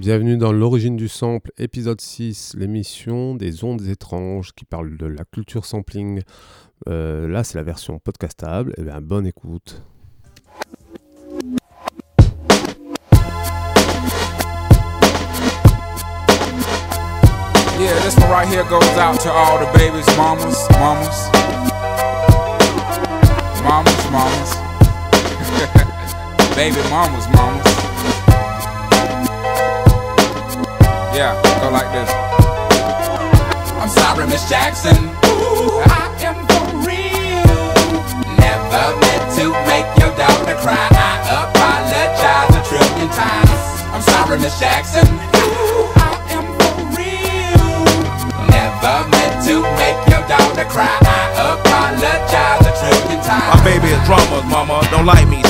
Bienvenue dans l'origine du sample, épisode 6, l'émission des ondes étranges qui parle de la culture sampling. Euh, là, c'est la version podcastable. Et bien, bonne écoute. Yeah, this one right here goes out to all the babies, mamas, mamas, mamas, mamas, baby mamas, mamas. Yeah, go like this. I'm sorry, Miss Jackson. Ooh, I am for real. Never meant to make your daughter cry. I apologize a trillion times. I'm sorry, Miss Jackson. Ooh, I am for real. Never meant to make your daughter cry. I apologize a trillion times. My baby is drama, mama, don't like me.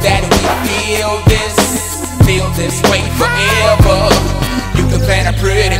That we feel this, feel this way forever. You can plan a pretty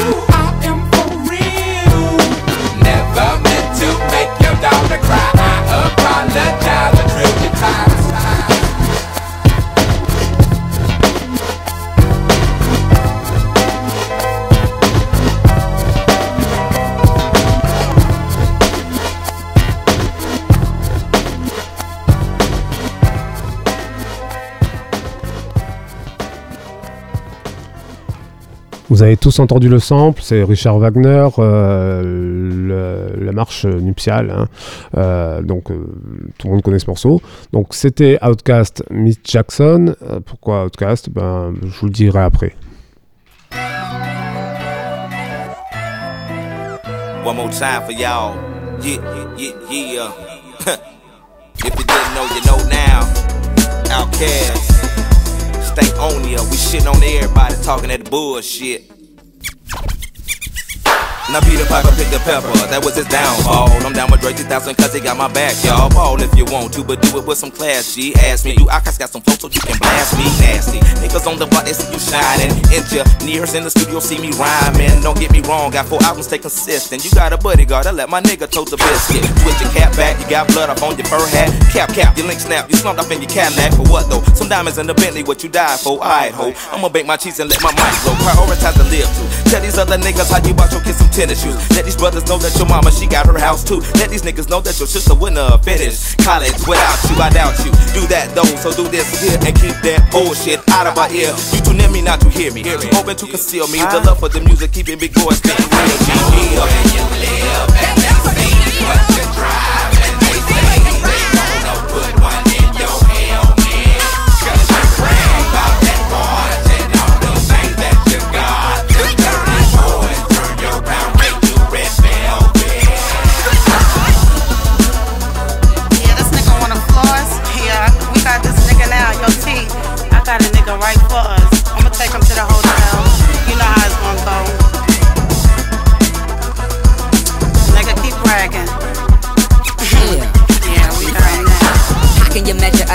time, that time, a trillion time. Vous avez tous entendu le sample, c'est Richard Wagner, euh, la marche nuptiale. hein. Euh, donc euh, tout le monde connaît ce morceau. Donc c'était Outcast, Miss Jackson. Pourquoi Outcast? Ben je vous le dirai après. On ya. We shitting on everybody talking that bullshit. Now Peter Piper picked the pepper, that was his downfall. I'm down with Dre 3000 cause he got my back, y'all. Ball if you want to, but do it with some class. G ask me, do I got some folks so you can blast me nasty. Niggas on the block, they see you shining. Engineers in the studio see me rhyming. Don't get me wrong, got four albums, stay consistent. You got a bodyguard, I let my nigga tote the biscuit. Switch your cap back, you got blood up on your fur hat. Cap, cap, your link snap, you slumped up in your Cadillac. For what though? Some diamonds in the Bentley, what you died for? Alright, ho. I'ma bake my cheese and let my mic blow. Prioritize to live to. Tell these other niggas how you bought your kids some tennis shoes. Let these brothers know that your mama, she got her house too. Let these niggas know that your sister wouldn't have finished college without you. I doubt you. Do that though, so do this here and keep that bullshit out of my ear. You too near me not to hear me. Too open to conceal me. The love for the music, keeping big boys spitting real G. Yeah. you live and they see what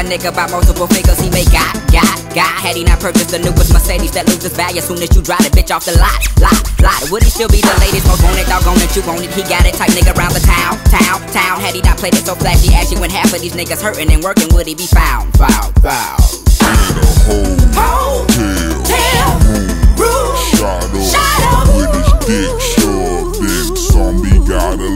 nigga by multiple figures he may got, got, got? Had he not purchased the newest Mercedes that loses value as soon as you drive the bitch off the lot, lot, lot? Would he still be the latest, most wanted, doggone it, you want it? He got it, type nigga around the town, town, town. Had he not played it so flashy, ashy when half of these niggas hurting and working, would he be found, found, found? Hotel room, shadow, with his dick in. Got a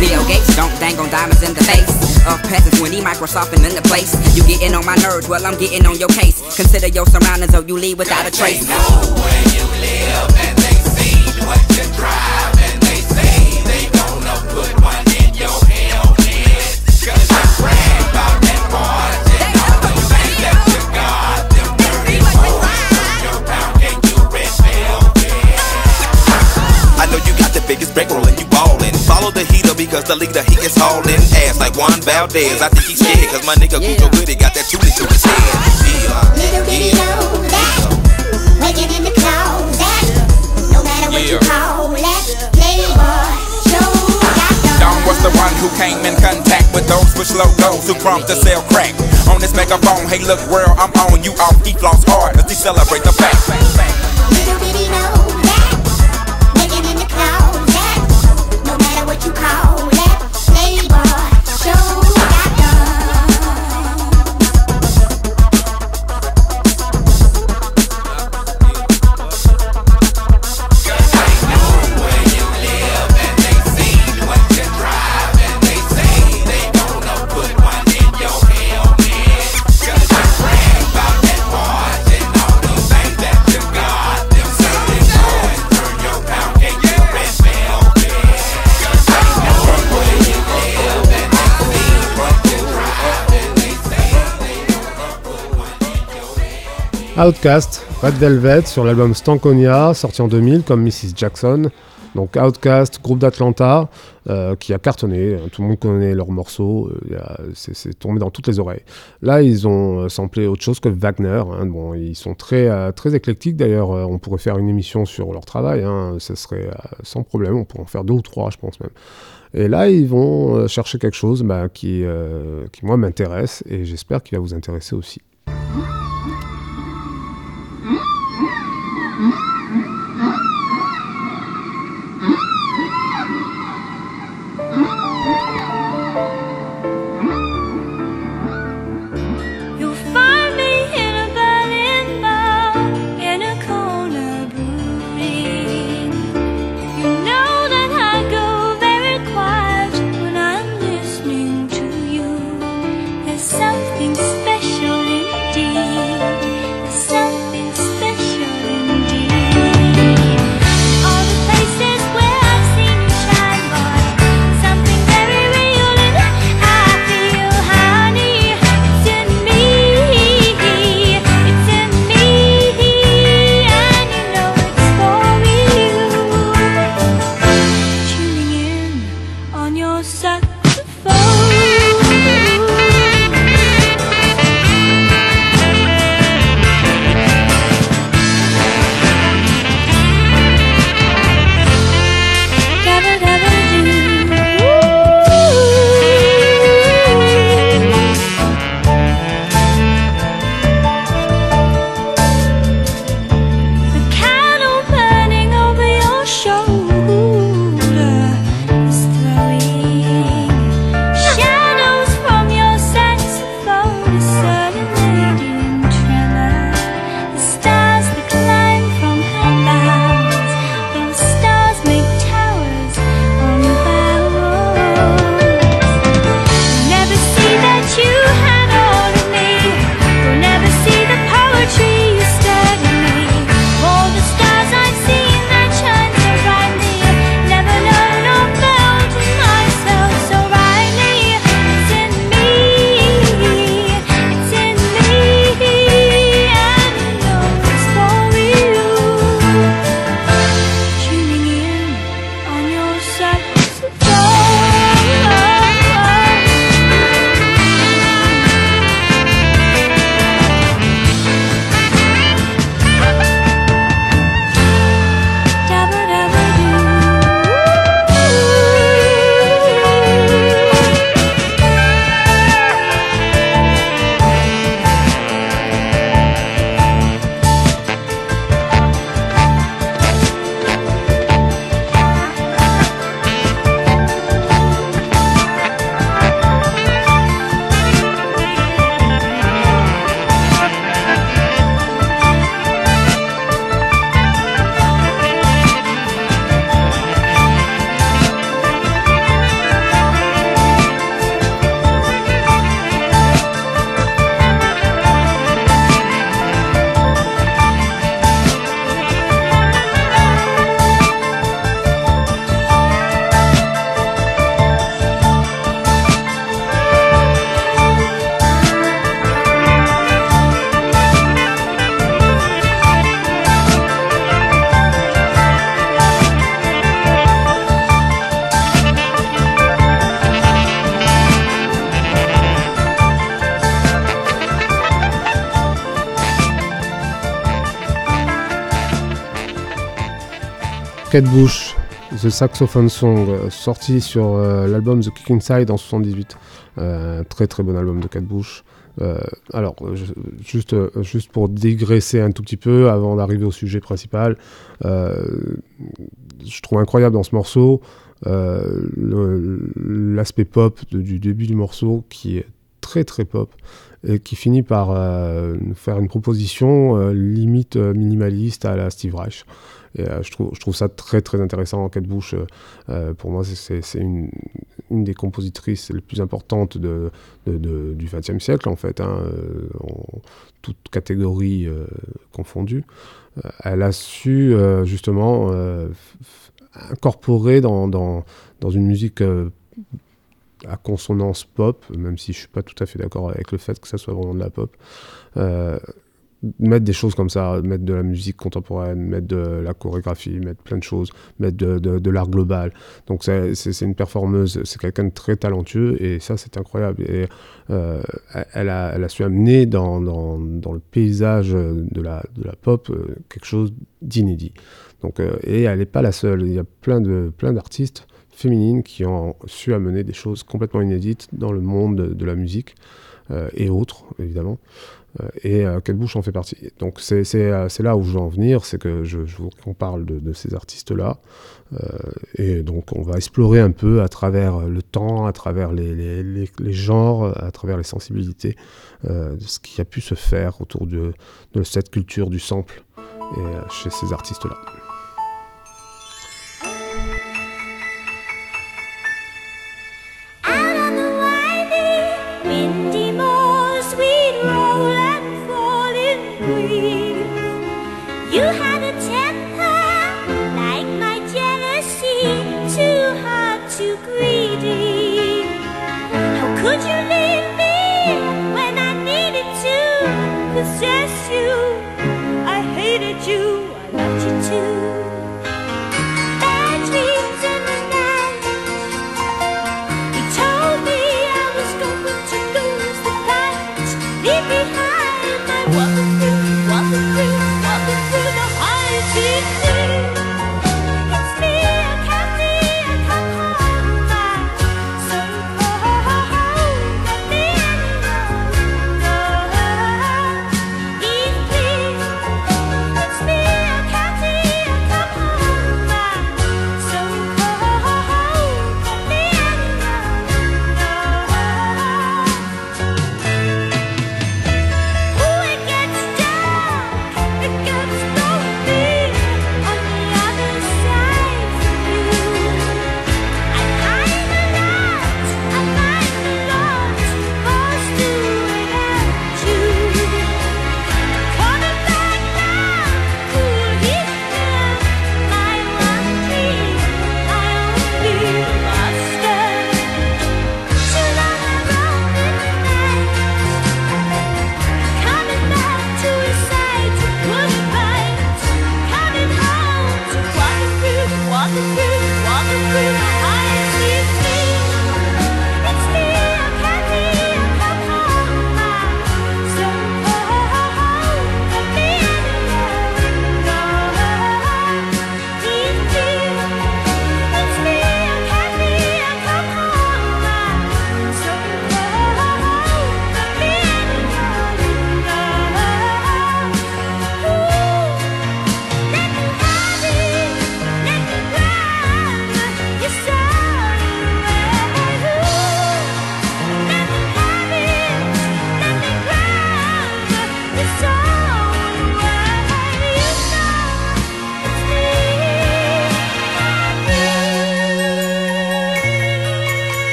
Bill Gates don't dang on diamonds in the face of peasants when he Microsoft and in the place. You getting on my nerves, well I'm getting on your case. Consider your surroundings or you leave without a trace. They Know where you live and they see what you drive and they say they gonna put one in your helmet. Cause you brag about that boys and all that you got. Them dirty boys turn your pound cake to. I know you got the biggest bankroll because the leader he is hauling ass like Juan Valdez. I think he's scared cause my nigga Gujo Goody got that tootie to his head. Yeah, Little did he know that Waking in the closet No matter what you Yeah. call it Playboy Show Don was the one who came in contact with those with logos who prompt to sell crack. On this megaphone, hey look world, I'm on you off. He floss hard as he celebrate the fact. Outcast, Red Velvet sur l'album Stankonia, sorti en 2000 comme Mrs. Jackson. Donc Outcast, groupe d'Atlanta, euh, qui a cartonné, hein, tout le monde connaît leurs morceaux, euh, c'est tombé dans toutes les oreilles. Là, ils ont euh, samplé autre chose que Wagner, hein, bon, ils sont très, très éclectiques d'ailleurs, on pourrait faire une émission sur leur travail, hein, ce serait sans problème, on pourrait en faire deux ou trois, je pense même. Et là, ils vont chercher quelque chose bah, qui, qui, moi, m'intéresse, et j'espère qu'il va vous intéresser aussi. Kate Bush, The Saxophone Song, euh, sorti sur euh, l'album The Kick Inside en 78. Euh, très très bon album de Kate Bush. Euh, alors, euh, juste, juste pour digresser un tout petit peu avant d'arriver au sujet principal, je trouve incroyable dans ce morceau l'aspect pop du début du morceau qui est très très pop et qui finit par nous faire une proposition limite minimaliste à la Steve Reich. Euh, je, trouve, ça très très intéressant. Kate Bush, euh, euh, pour moi, c'est- une, des compositrices les plus importantes du XXe siècle, en fait, hein, en toute catégorie confondue. Elle a su justement incorporer dans, une musique à consonance pop, même si je suis pas tout à fait d'accord avec le fait que ça soit vraiment de la pop, mettre des choses comme ça, mettre de la musique contemporaine, mettre de la chorégraphie, mettre plein de choses, mettre de, l'art global. Donc c'est une performeuse, c'est quelqu'un de très talentueux et ça c'est incroyable. Et euh, elle, a, su amener dans, le paysage de la, pop euh, quelque chose d'inédit. Donc, euh, et elle n'est pas la seule, il y a plein d'artistes féminines qui ont su amener des choses complètement inédites dans le monde de, la musique et autres, évidemment. Euh, et euh, Bush en fait partie. Donc euh, c'est là où je veux en venir, c'est que je, je qu'on parle de, de ces artistes-là. Euh, et donc on va explorer un peu à travers le temps, à travers les, les, les- genres, à travers les sensibilités, ce qui a pu se faire autour de, de cette culture du sample et, chez ces artistes-là.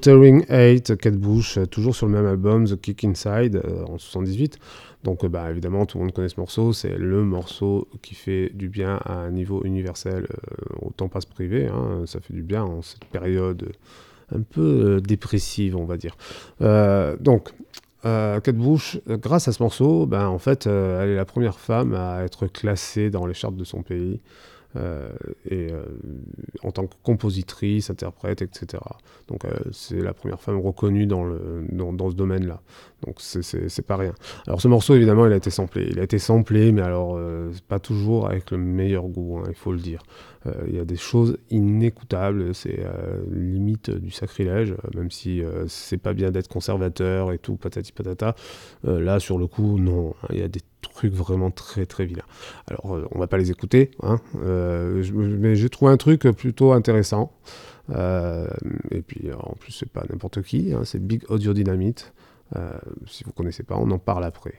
Watering Hate, Kate Bush, euh, toujours sur le même album, The Kick Inside, euh, en 78. Donc, euh, bah, évidemment, tout le monde connaît ce morceau. C'est le morceau qui fait du bien à un niveau universel. autant pas se priver. hein, ça fait du bien en cette période un peu dépressive, on va dire. Donc, euh, Kate Bush, grâce à ce morceau, ben, en fait, elle est la première femme à être classée dans les charts de son pays. Euh, et euh, en tant que compositrice, interprète, etc. Donc euh, c'est la première femme reconnue dans, le, dans, ce domaine-là. Donc c'est- pas rien. Alors ce morceau, évidemment, il a été samplé. Il a été samplé, mais alors pas toujours avec le meilleur goût, hein, il faut le dire. Euh, Il y a des choses inécoutables, c'est euh, limite du sacrilège, euh, même si c'est pas bien d'être conservateur et tout, patati patata. Là, sur le coup, non, hein, il y a des trucs vraiment très très vilains. Alors, on va pas les écouter, hein, mais j'ai trouvé un truc plutôt intéressant. Et puis, en plus, c'est pas n'importe qui, hein, c'est Big Audio Dynamite. Si vous connaissez pas, on en parle après.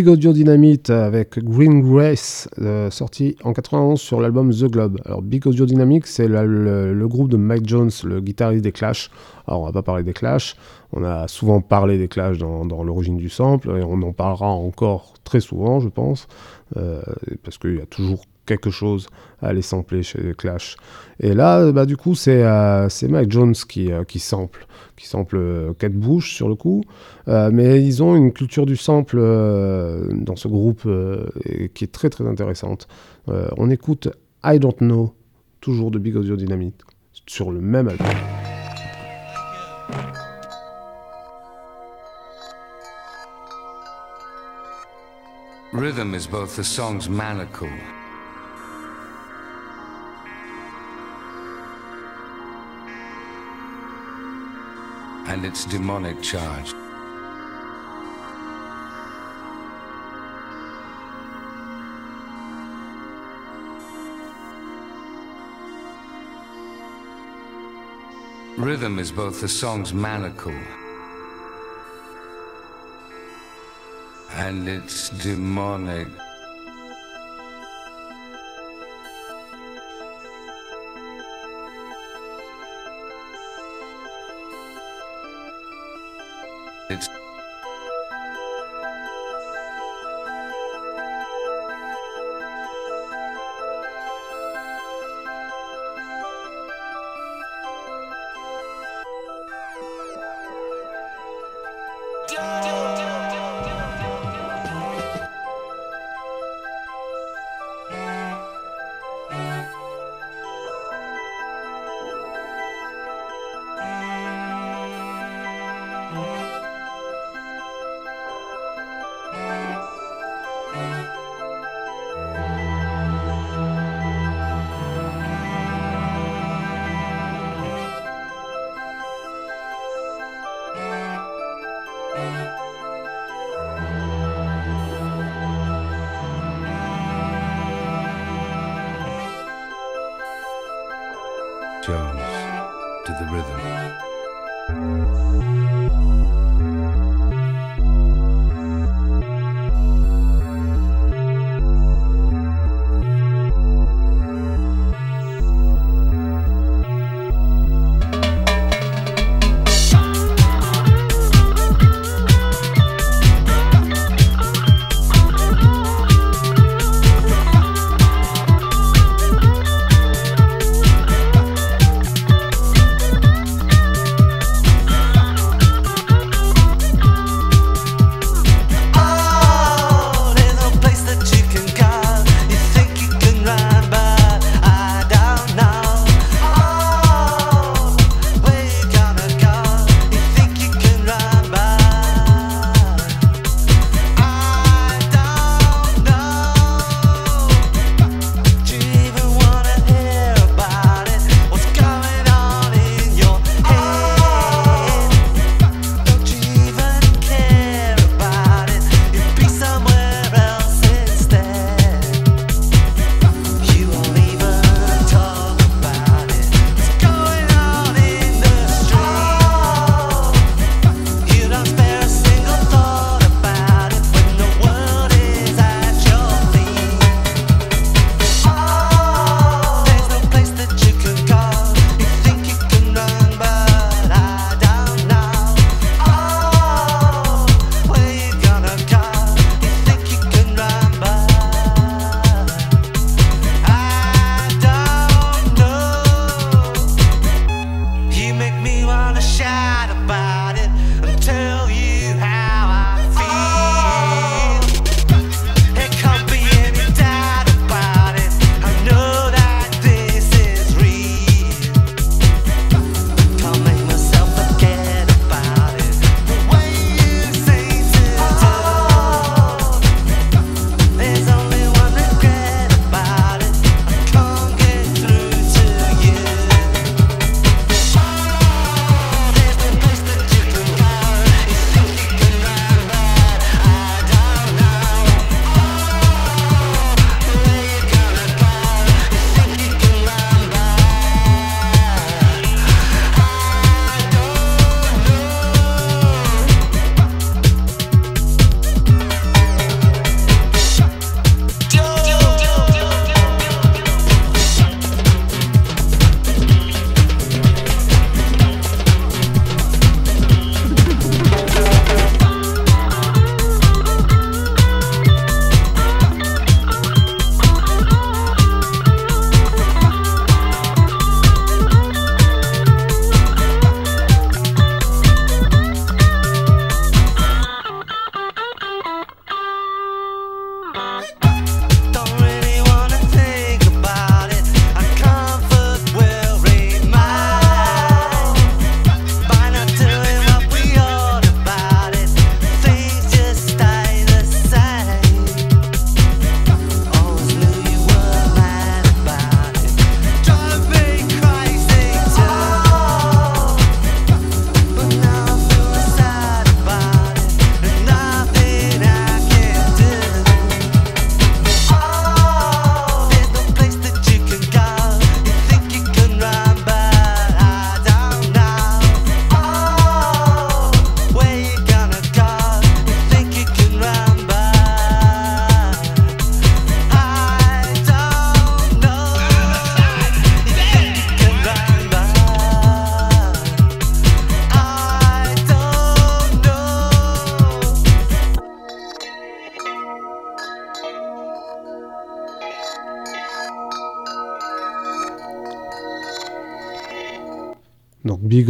Big Audio Dynamite avec Green Grace, euh, sorti en 91 sur l'album The Globe. Alors Big Audio Dynamic, c'est le, groupe de Mike Jones, le guitariste des Clash. Alors on va pas parler des Clash, on a souvent parlé des Clash dans, dans l'origine du sample, et on en parlera encore très souvent, je pense, euh, parce qu'il y a toujours quelque chose à les sampler chez Clash. Et là, bah, du coup, c'est euh, Mike Jones qui, euh, qui sample, qui sample euh, Kate Bush sur le coup. Euh, mais ils ont une culture du sample euh, dans ce groupe euh, qui est très très intéressante. Euh, on écoute I Don't Know, toujours de Big Audio Dynamite, sur le même album. Rhythm is both the song's manacle and its demonic charge. Rhythm is both the song's manacle and its demonic.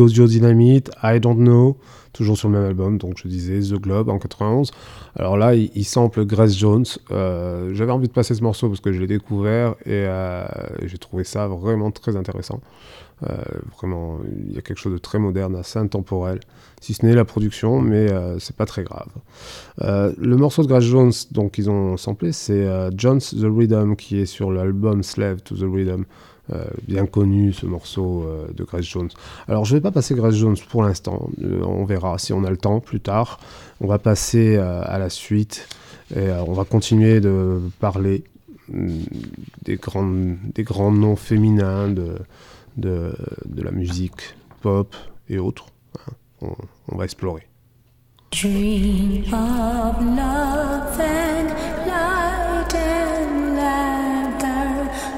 Audio Dynamite, I Don't Know, toujours sur le même album, donc je disais The Globe en 91. Alors là, il, il sample Grace Jones. Euh, J'avais envie de passer ce morceau parce que je l'ai découvert et euh, j'ai trouvé ça vraiment très intéressant. Euh, vraiment, il y a quelque chose de très moderne, assez intemporel, si ce n'est la production, mais c'est pas très grave. Le morceau de Grace Jones, donc ils ont samplé, c'est John's The Rhythm qui est sur l'album Slave to the Rhythm. Euh, bien connu ce morceau euh, de Grace Jones. Alors je vais pas passer Grace Jones pour l'instant, Euh, on verra si on a le temps plus tard. On va passer à la suite et on va continuer de parler hum, des, grandes, des grands noms féminins de, de, la musique pop et autres. hein. On, va explorer.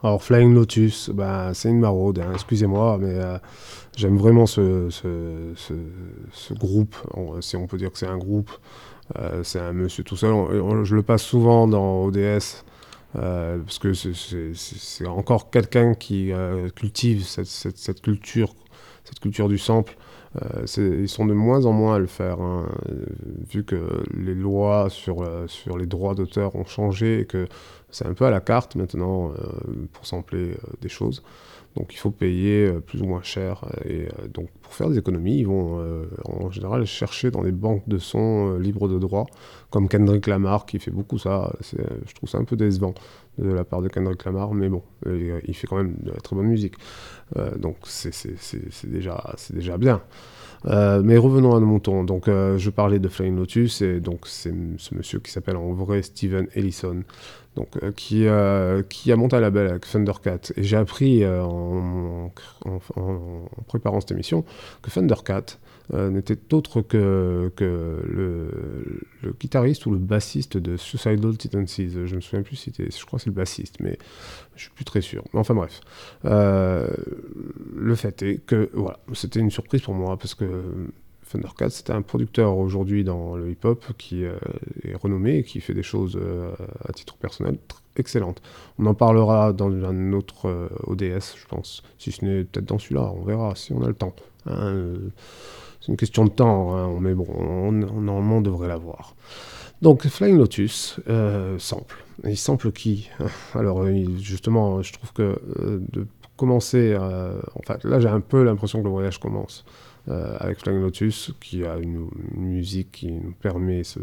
Alors Flying Lotus, bah, c'est une maraude, hein, excusez-moi, mais euh, j'aime vraiment ce, groupe, si on peut dire que c'est un groupe. Euh, c'est un monsieur tout seul, je le passe souvent dans ODS, euh, parce que c'est- encore quelqu'un qui euh, cultive cette, culture, cette culture du sample. Euh, ils sont de moins en moins à le faire, hein, vu que les lois sur, sur les droits d'auteur ont changé et que c'est un peu à la carte maintenant pour sampler des choses. Donc il faut payer euh, plus ou moins cher. euh, Et euh, donc pour faire des économies, ils vont en général chercher dans des banques de sons euh, libres de droit, comme Kendrick Lamar qui fait beaucoup ça. Je trouve ça un peu décevant de la part de Kendrick Lamar, mais bon, il fait quand même de la très bonne musique. Donc c'est déjà bien. Euh, mais revenons à nos moutons. Donc, euh, je parlais de Flying Lotus, et donc c'est ce monsieur qui s'appelle en vrai Steven Ellison, donc euh, qui, qui a monté un label avec Thundercat. Et j'ai appris en, préparant cette émission que Thundercat n'était autre que, que le, guitariste ou le bassiste de Suicidal Tendencies. Je me souviens plus si c'était, je crois que c'est le bassiste, mais je suis plus très sûr. Enfin bref. Euh, le fait est que voilà, c'était une surprise pour moi parce que Thundercat, c'était un producteur aujourd'hui dans le hip-hop qui euh, est renommé et qui fait des choses euh, à titre personnel excellentes. On en parlera dans un autre ODS, je pense. Si ce n'est peut-être dans celui-là, on verra si on a le temps. hein. C'est une question de temps, hein, mais bon, on, on- normalement on devrait l'avoir. Donc Flying Lotus sample. Il sample qui Alors justement, je trouve que euh, de commencer, euh, en fait, là j'ai un peu l'impression que le voyage commence euh, avec Flying Lotus, qui a une, musique qui nous permet ce-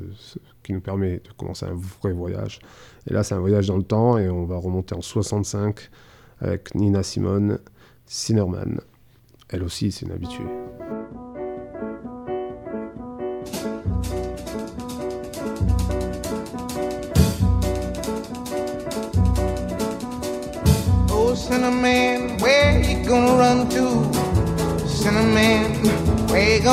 qui nous permet de commencer un vrai voyage. Et là c'est un voyage dans le temps et on va remonter en 65 avec Nina Simone, Sinnerman. Elle aussi c'est une habituée.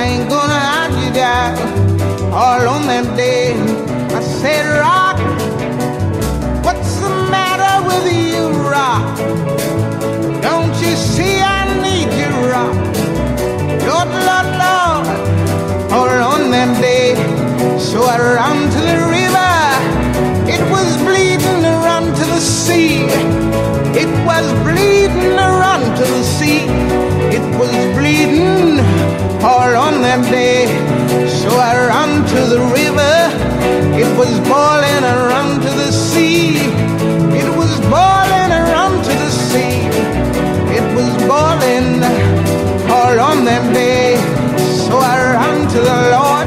I ain't gonna hide you down all on that day. I said, Rock, what's the matter with you, Rock? Don't you see I need you, Rock? Lord, Lord, Lord, all on that day. So I ran to the river. It was bleeding run to the sea. It was bleeding run to the sea. It was bleeding all on that day. So I ran to the river. It was boiling and run to the sea. It was boiling and run to the sea. It was boiling all on that day. So I ran to the Lord.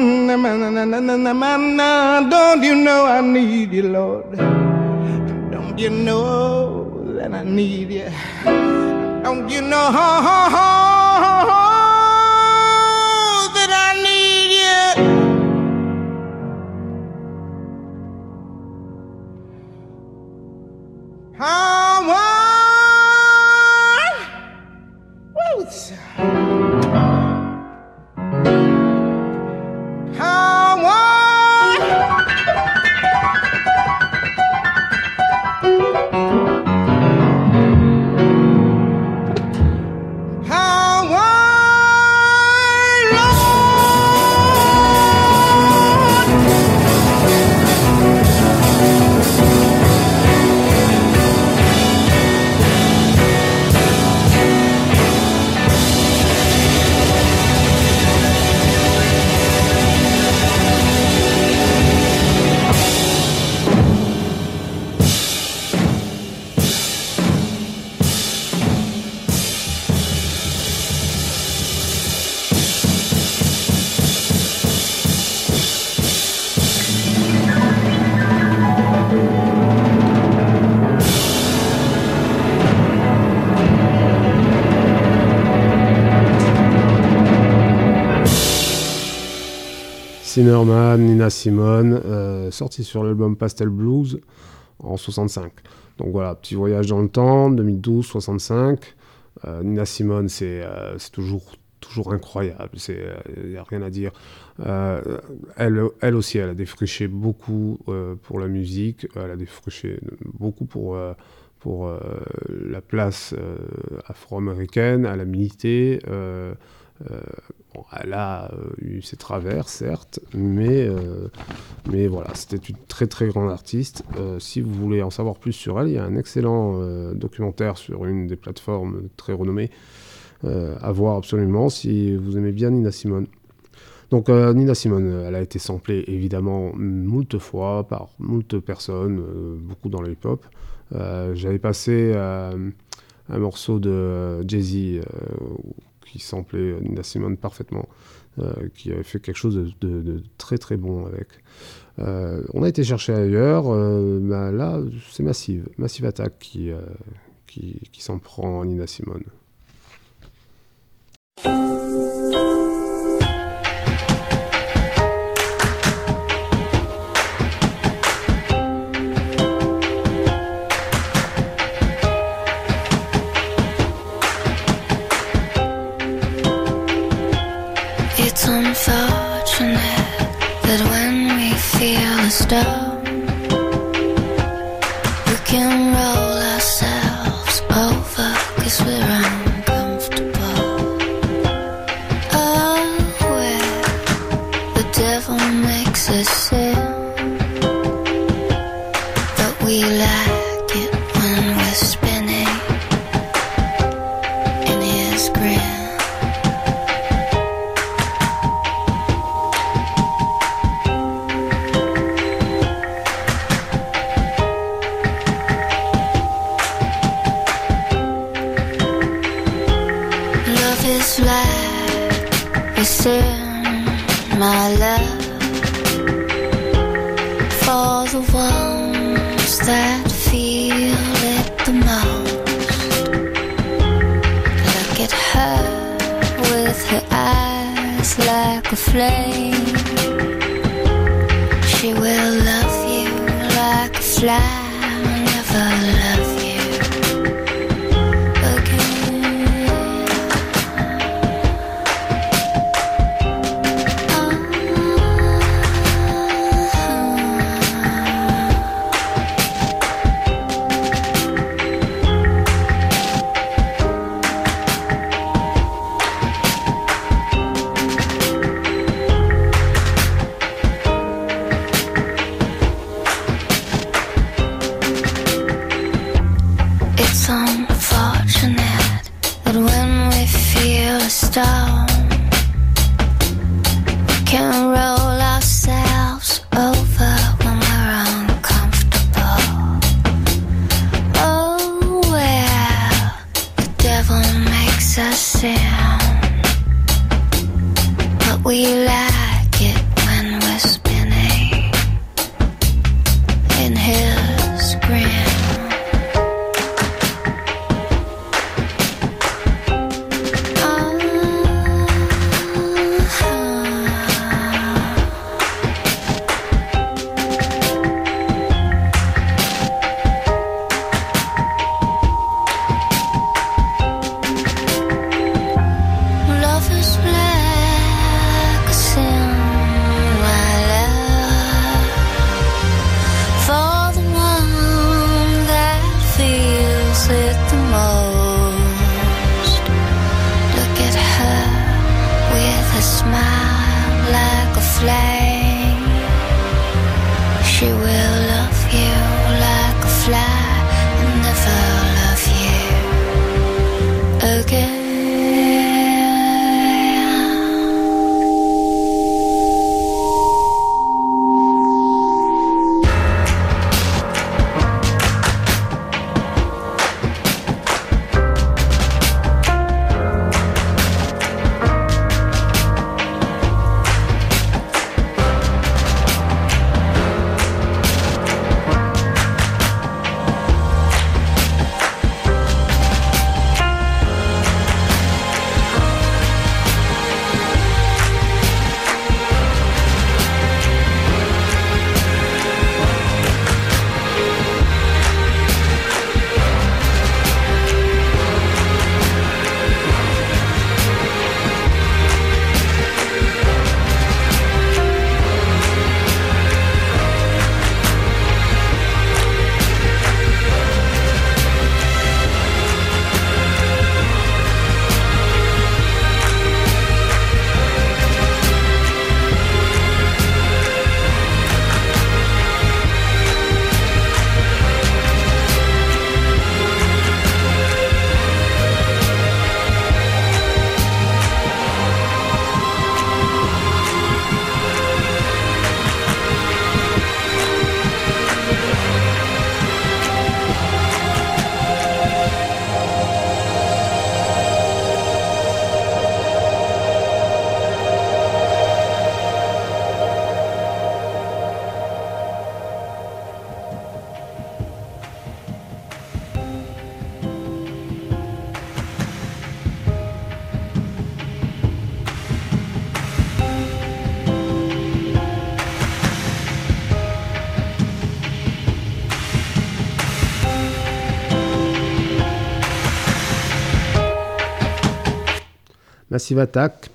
Don't you know I need you, Lord? Don't you know that I need you? Don't you know Zimmerman, Nina Simone, euh, sorti sur l'album Pastel Blues en 65. Donc voilà, petit voyage dans le temps, 2012-65. Euh, Nina Simone, c'est euh, c'est toujours, toujours incroyable, il n'y a rien à dire. Euh, elle, elle aussi, elle a défriché beaucoup euh, pour la musique, elle a défriché beaucoup pour, euh, pour euh, la place euh, afro-américaine, elle a milité. euh, euh, euh, elle a euh, eu ses travers, certes, euh, mais, voilà, c'était une très très grande artiste. si vous voulez en savoir plus sur elle, il y a un excellent documentaire sur une des plateformes très renommées à voir absolument si vous aimez bien Nina Simone. Donc Nina Simone, elle a été samplée évidemment moult fois par moult personnes, beaucoup dans le hip-hop. J'avais passé un morceau de Jay-Z qui samplait euh, Nina Simone parfaitement, euh, qui avait fait quelque chose de, très très bon avec. Euh, on a été chercher ailleurs, bah, là c'est Massive, Massive Attack qui, qui, qui s'en prend à Nina Simone.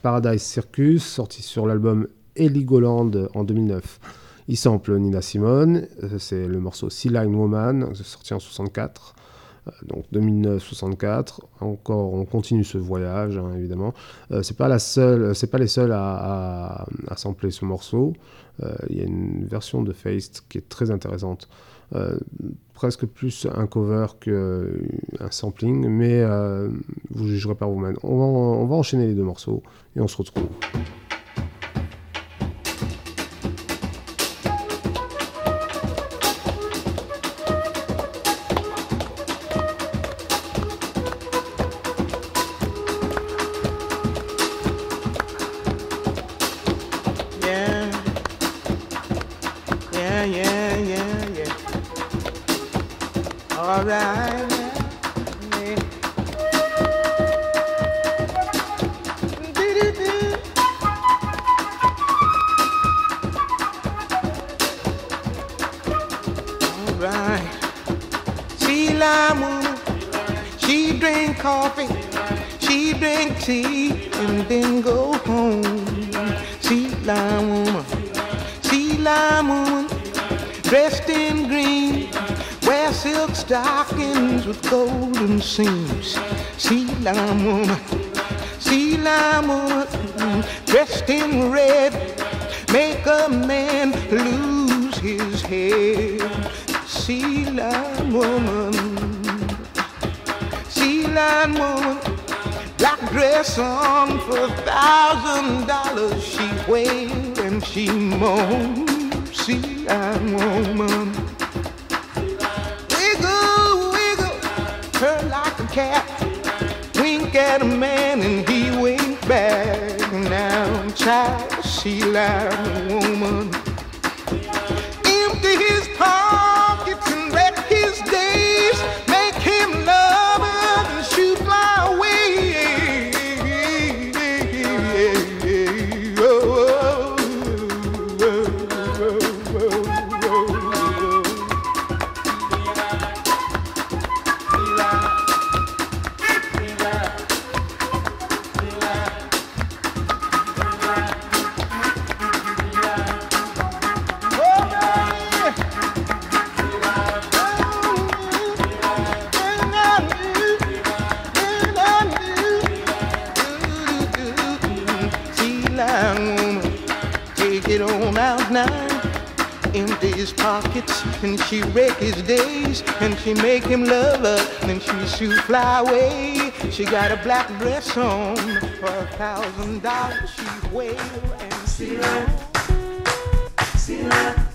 Paradise Circus, sorti sur l'album Heligoland en 2009. Il sample Nina Simone, euh, c'est le morceau Sea Line Woman, sorti en 64. Euh, donc 2009-64, encore on continue ce voyage hein, évidemment. Euh, c'est pas la seule, c'est pas les seuls à, sampler ce morceau. Euh, Il y a une version de Feist qui est très intéressante, Euh, presque plus un cover qu'un sampling, mais euh, vous jugerez par vous-même. On va enchaîner les deux morceaux et on se retrouve. Ram. Lime woman, sea woman, dressed in red, make a man lose his head. Lime woman, lime woman. Black dress on for a thousand dollars. She wailed and she moaned. Empty his pockets and she wreck his days and she make him love her and she shoot fly away. She got a black dress on for a thousand dollars. She wail and see her, See lion,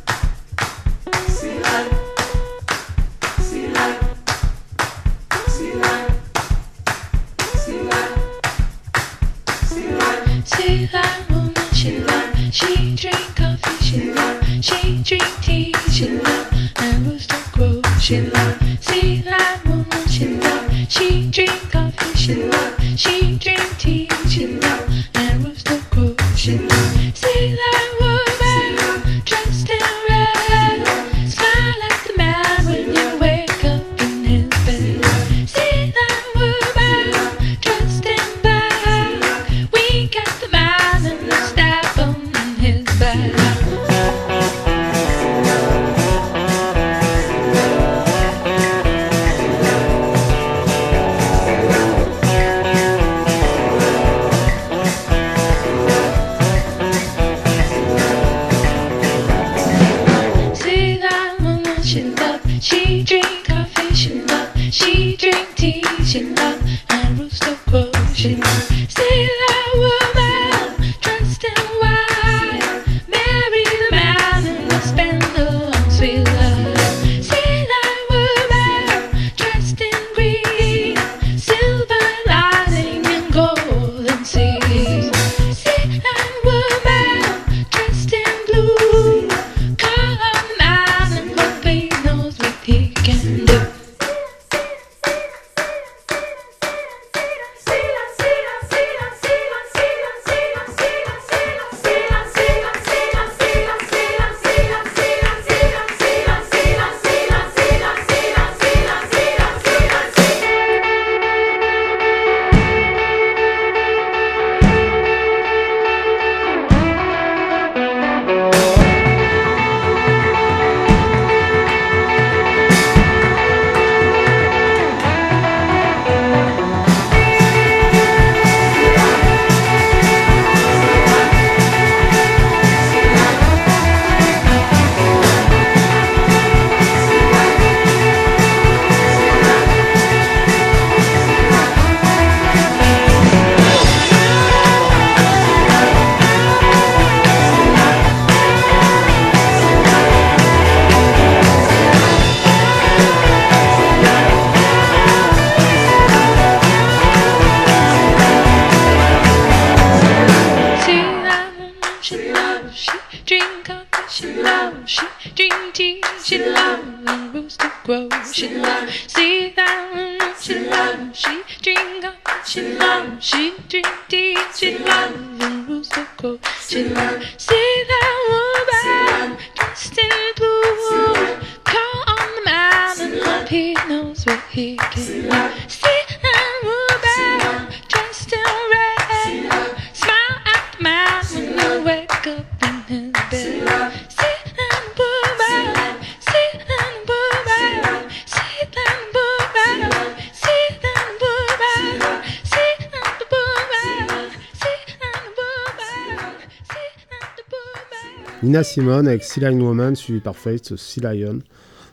Nina Simone avec Sea Lion Woman suivi par Faith Sea Lion.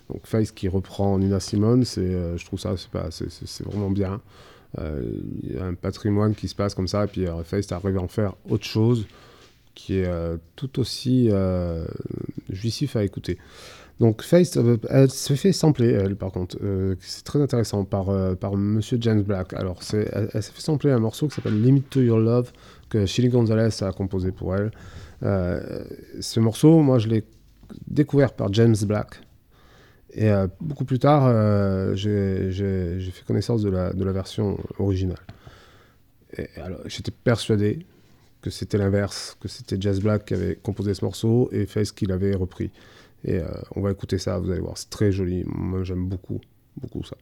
Donc Faith qui reprend Nina Simone, euh, je trouve ça c'est vraiment bien. Euh, Il y a un patrimoine qui se passe comme ça, et puis euh, Faith arrive à en faire autre chose qui est tout aussi jouissif à écouter. Donc Faith, euh, elle se fait sampler, elle par contre. C'est très intéressant par, euh, par Monsieur James Black. Alors elle, elle s'est fait sampler un morceau qui s'appelle Limit to Your Love que Chili Gonzalez a composé pour elle. Euh, ce morceau, moi je l'ai découvert par James Black. Et euh, beaucoup plus tard, euh, j'ai fait connaissance de la, version originale. J'étais persuadé que c'était l'inverse, que c'était Jazz Black qui avait composé ce morceau et Face qui l'avait repris. Et on va écouter ça, vous allez voir, c'est très joli. Moi, j'aime beaucoup, beaucoup ça.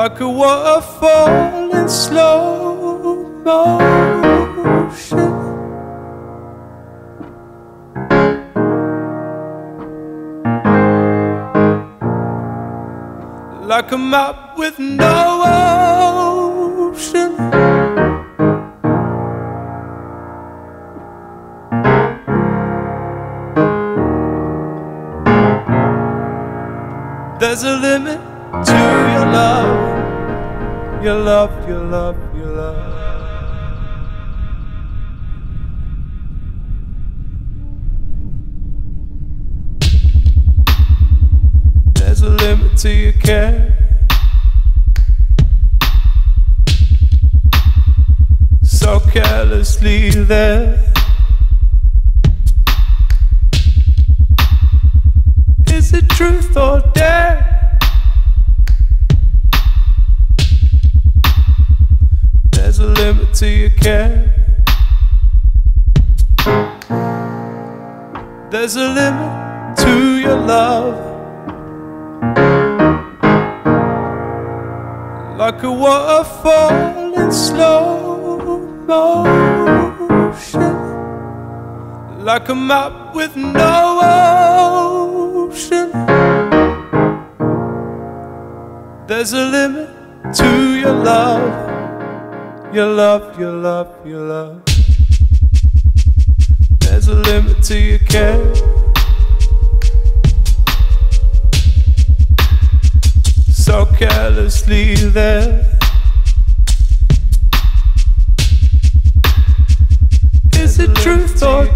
Like a waterfall in slow motion. Like a map with no ocean. There's a limit to your love, your love, your love, your love. There's a limit to your care. So carelessly there. Is it truth or dare? A to your care. There's a limit to your love. Like a waterfall in slow motion. Like a map with no ocean. There's a limit to your love. Your love, your love, your love. There's a limit to your care. So carelessly there. Is it truth or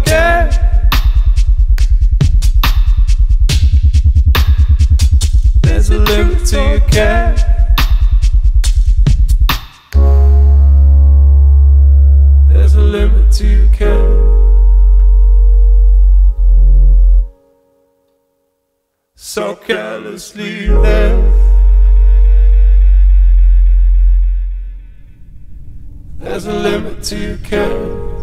carelessly there. There's a limit to your care.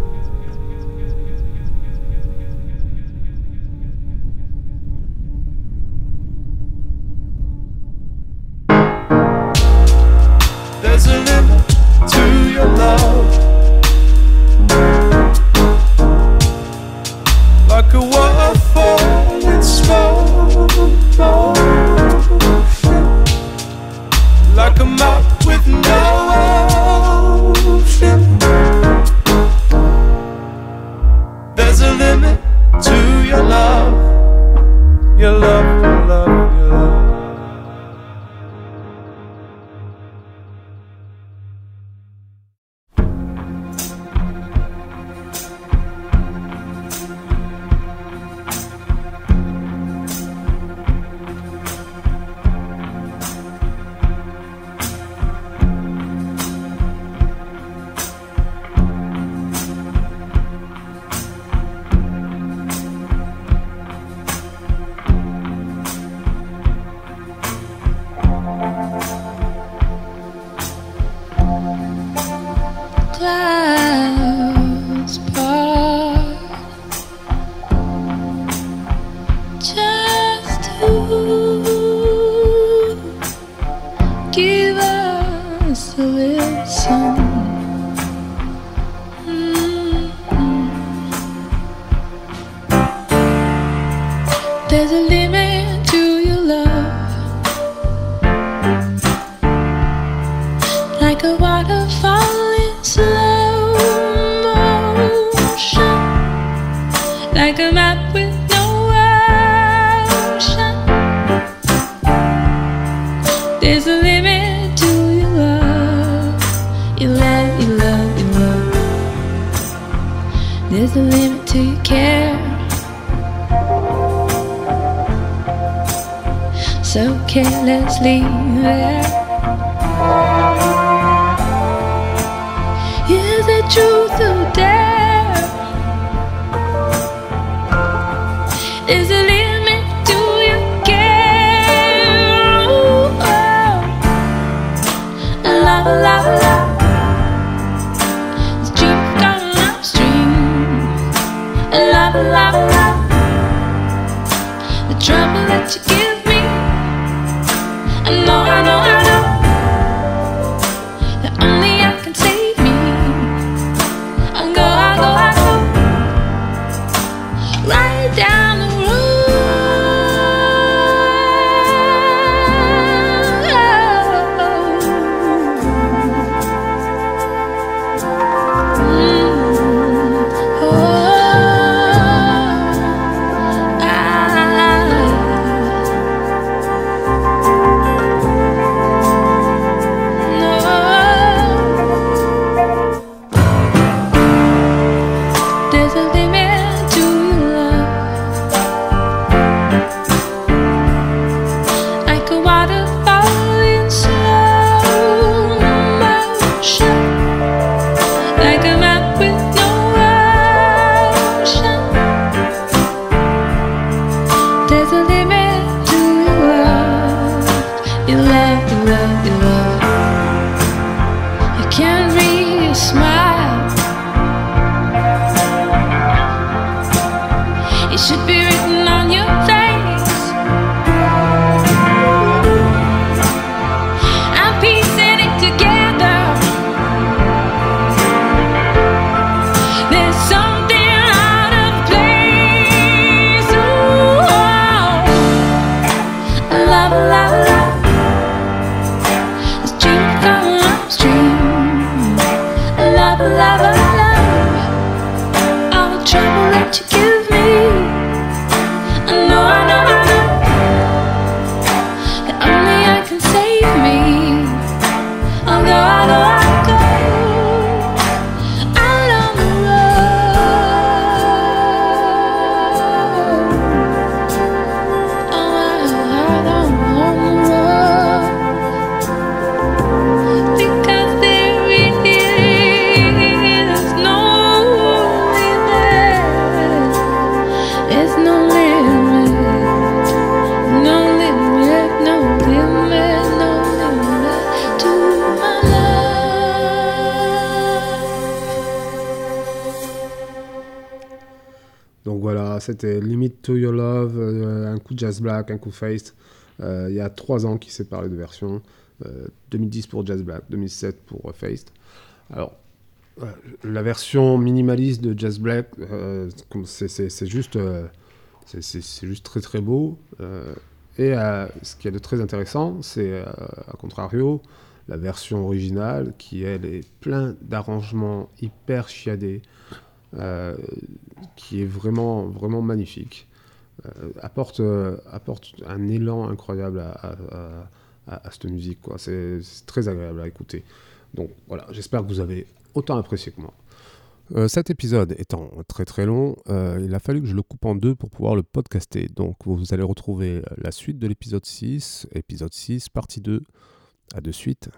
There's a limit to your love. Like a waterfall in slow motion. Like a map with no ocean. There's a limit to your love. Your love, your love, your love. There's a limit to your care. Carelessly c'était Limit to Your Love, euh, un coup de Jazz Black, un coup Face. Euh, il y a trois ans qui s'est parlé de version. Euh, 2010 pour Jazz Black, 2007 pour euh, Faced. Alors, euh, la version minimaliste de Jazz Black, euh, c'est- juste, euh, juste très très beau. Euh, et euh, ce qui est de très intéressant, c'est euh, à contrario la version originale qui elle est plein d'arrangements hyper chiadés, euh, qui est vraiment vraiment magnifique. Euh, apporte, euh, apporte un élan incroyable à, à- cette musique. C'est très agréable à écouter. Donc voilà, j'espère que vous avez autant apprécié que moi. Euh, cet épisode étant très très long, euh, il a fallu que je le coupe en deux pour pouvoir le podcaster. Donc vous allez retrouver la suite de l'épisode 6, épisode 6, partie 2. À de suite.